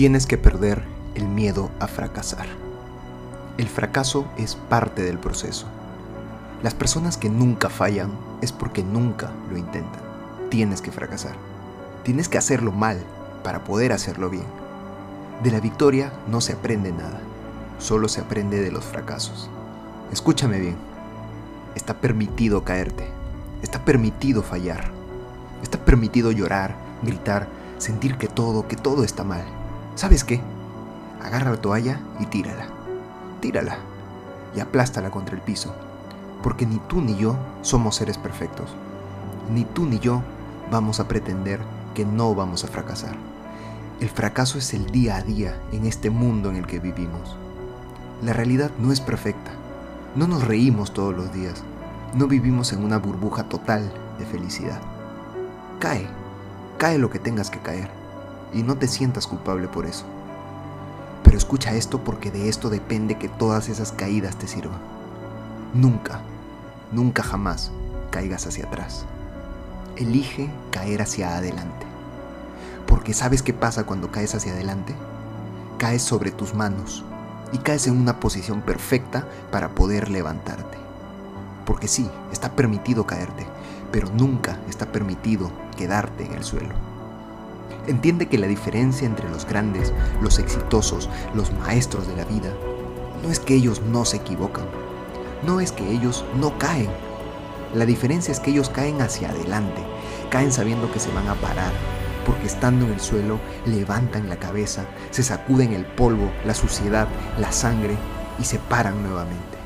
Tienes que perder el miedo a fracasar. El fracaso es parte del proceso. Las personas que nunca fallan es porque nunca lo intentan. Tienes que fracasar. Tienes que hacerlo mal para poder hacerlo bien. De la victoria no se aprende nada, solo se aprende de los fracasos. Escúchame bien, está permitido caerte, está permitido fallar, está permitido llorar, gritar, sentir que todo, que todo está mal. ¿Sabes qué? Agarra la toalla y tírala. Tírala y aplástala contra el piso. Porque ni tú ni yo somos seres perfectos. Ni tú ni yo vamos a pretender que no vamos a fracasar. El fracaso es el día a día en este mundo en el que vivimos. La realidad no es perfecta. No nos reímos todos los días. No vivimos en una burbuja total de felicidad. Cae, cae lo que tengas que caer y no te sientas culpable por eso. Pero escucha esto porque de esto depende que todas esas caídas te sirvan. Nunca, nunca jamás caigas hacia atrás. Elige caer hacia adelante. Porque ¿sabes qué pasa cuando caes hacia adelante? Caes sobre tus manos y caes en una posición perfecta para poder levantarte. Porque sí, está permitido caerte, pero nunca está permitido quedarte en el suelo. Entiende que la diferencia entre los grandes, los exitosos, los maestros de la vida, no es que ellos no se equivocan, no es que ellos no caen. La diferencia es que ellos caen hacia adelante, caen sabiendo que se van a parar, porque estando en el suelo levantan la cabeza, se sacuden el polvo, la suciedad, la sangre y se paran nuevamente.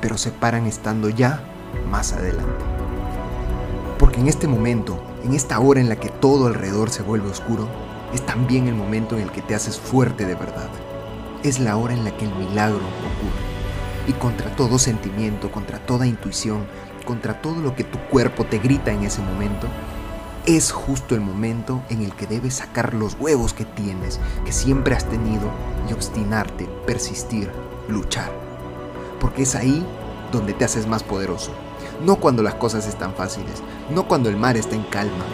Pero se paran estando ya más adelante. En este momento en esta hora en la que todo alrededor se vuelve oscuro, es también el momento en el que te haces fuerte de verdad. Es la hora en la que el milagro ocurre. Y contra todo sentimiento, contra toda intuición, contra todo lo que tu cuerpo te grita en ese momento, es justo el momento en el que debes sacar los huevos que tienes, que siempre has tenido, y obstinarte, persistir, luchar. Porque es ahí donde te haces más poderoso no cuando las cosas están fáciles, no cuando el mar está en calma.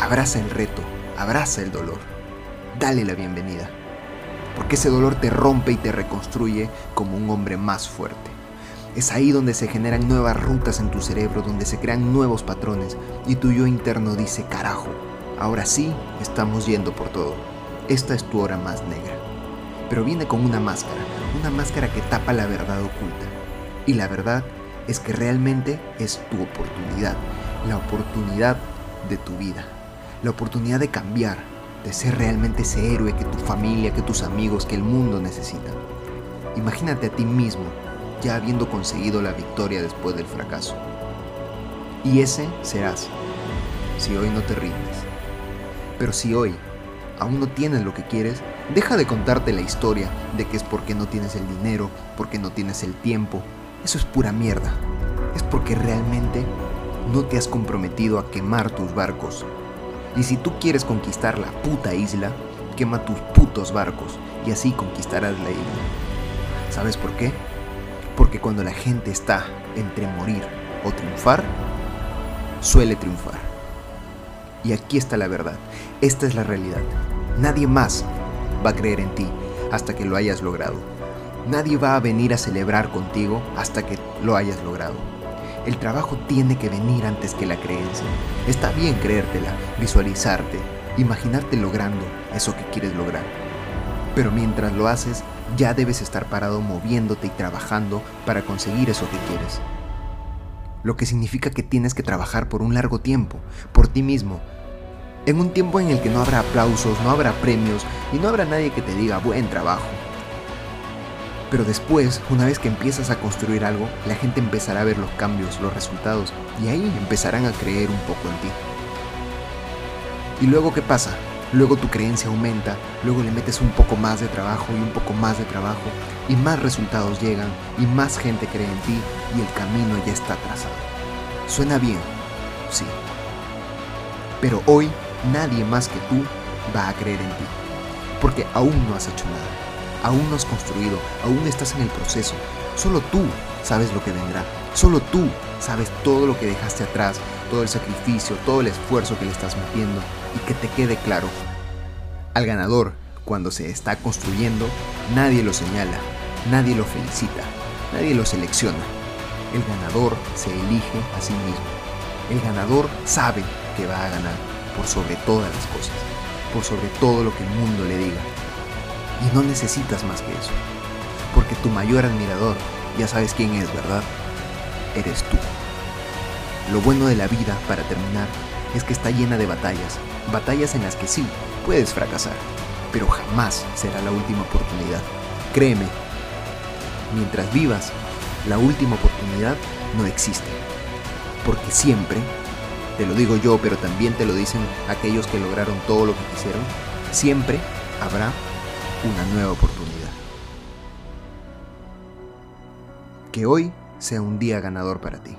Abraza el reto, abraza el dolor, dale la bienvenida, porque ese dolor te rompe y te reconstruye como un hombre más fuerte. Es ahí donde se generan nuevas rutas en tu cerebro, donde se crean nuevos patrones y tu yo interno dice, carajo, ahora sí estamos yendo por todo. Esta es tu hora más negra. Pero viene con una máscara, una máscara que tapa la verdad oculta. Y la verdad es que realmente es tu oportunidad, la oportunidad de tu vida, la oportunidad de cambiar, de ser realmente ese héroe que tu familia, que tus amigos, que el mundo necesitan. Imagínate a ti mismo ya habiendo conseguido la victoria después del fracaso. Y ese serás, si hoy no te rindes. Pero si hoy aún no tienes lo que quieres, deja de contarte la historia de que es porque no tienes el dinero, porque no tienes el tiempo, eso es pura mierda. Es porque realmente no te has comprometido a quemar tus barcos. Y si tú quieres conquistar la puta isla, quema tus putos barcos y así conquistarás la isla. ¿Sabes por qué? Porque cuando la gente está entre morir o triunfar, suele triunfar. Y aquí está la verdad. Esta es la realidad. Nadie más va a creer en ti hasta que lo hayas logrado. Nadie va a venir a celebrar contigo hasta que lo hayas logrado. El trabajo tiene que venir antes que la creencia. Está bien creértela, visualizarte, imaginarte logrando eso que quieres lograr. Pero mientras lo haces, ya debes estar parado moviéndote y trabajando para conseguir eso que quieres. Lo que significa que tienes que trabajar por un largo tiempo, por ti mismo. En un tiempo en el que no habrá aplausos, no habrá premios y no habrá nadie que te diga buen trabajo. Pero después, una vez que empiezas a construir algo, la gente empezará a ver los cambios, los resultados, y ahí empezarán a creer un poco en ti. ¿Y luego qué pasa? Luego tu creencia aumenta, luego le metes un poco más de trabajo y un poco más de trabajo, y más resultados llegan, y más gente cree en ti, y el camino ya está trazado. Suena bien, sí. Pero hoy nadie más que tú va a creer en ti, porque aún no has hecho nada aún no has construido, aún estás en el proceso. Solo tú sabes lo que vendrá. Solo tú sabes todo lo que dejaste atrás, todo el sacrificio, todo el esfuerzo que le estás metiendo y que te quede claro. Al ganador, cuando se está construyendo, nadie lo señala, nadie lo felicita, nadie lo selecciona. El ganador se elige a sí mismo. El ganador sabe que va a ganar por sobre todas las cosas, por sobre todo lo que el mundo le diga. Y no necesitas más que eso, porque tu mayor admirador, ya sabes quién es, ¿verdad? Eres tú. Lo bueno de la vida, para terminar, es que está llena de batallas, batallas en las que sí, puedes fracasar, pero jamás será la última oportunidad. Créeme, mientras vivas, la última oportunidad no existe. Porque siempre, te lo digo yo, pero también te lo dicen aquellos que lograron todo lo que quisieron, siempre habrá una nueva oportunidad. Que hoy sea un día ganador para ti.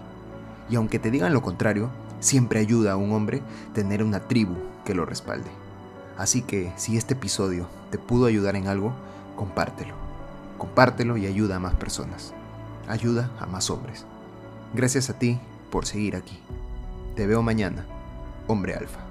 Y aunque te digan lo contrario, siempre ayuda a un hombre tener una tribu que lo respalde. Así que si este episodio te pudo ayudar en algo, compártelo. Compártelo y ayuda a más personas. Ayuda a más hombres. Gracias a ti por seguir aquí. Te veo mañana, hombre alfa.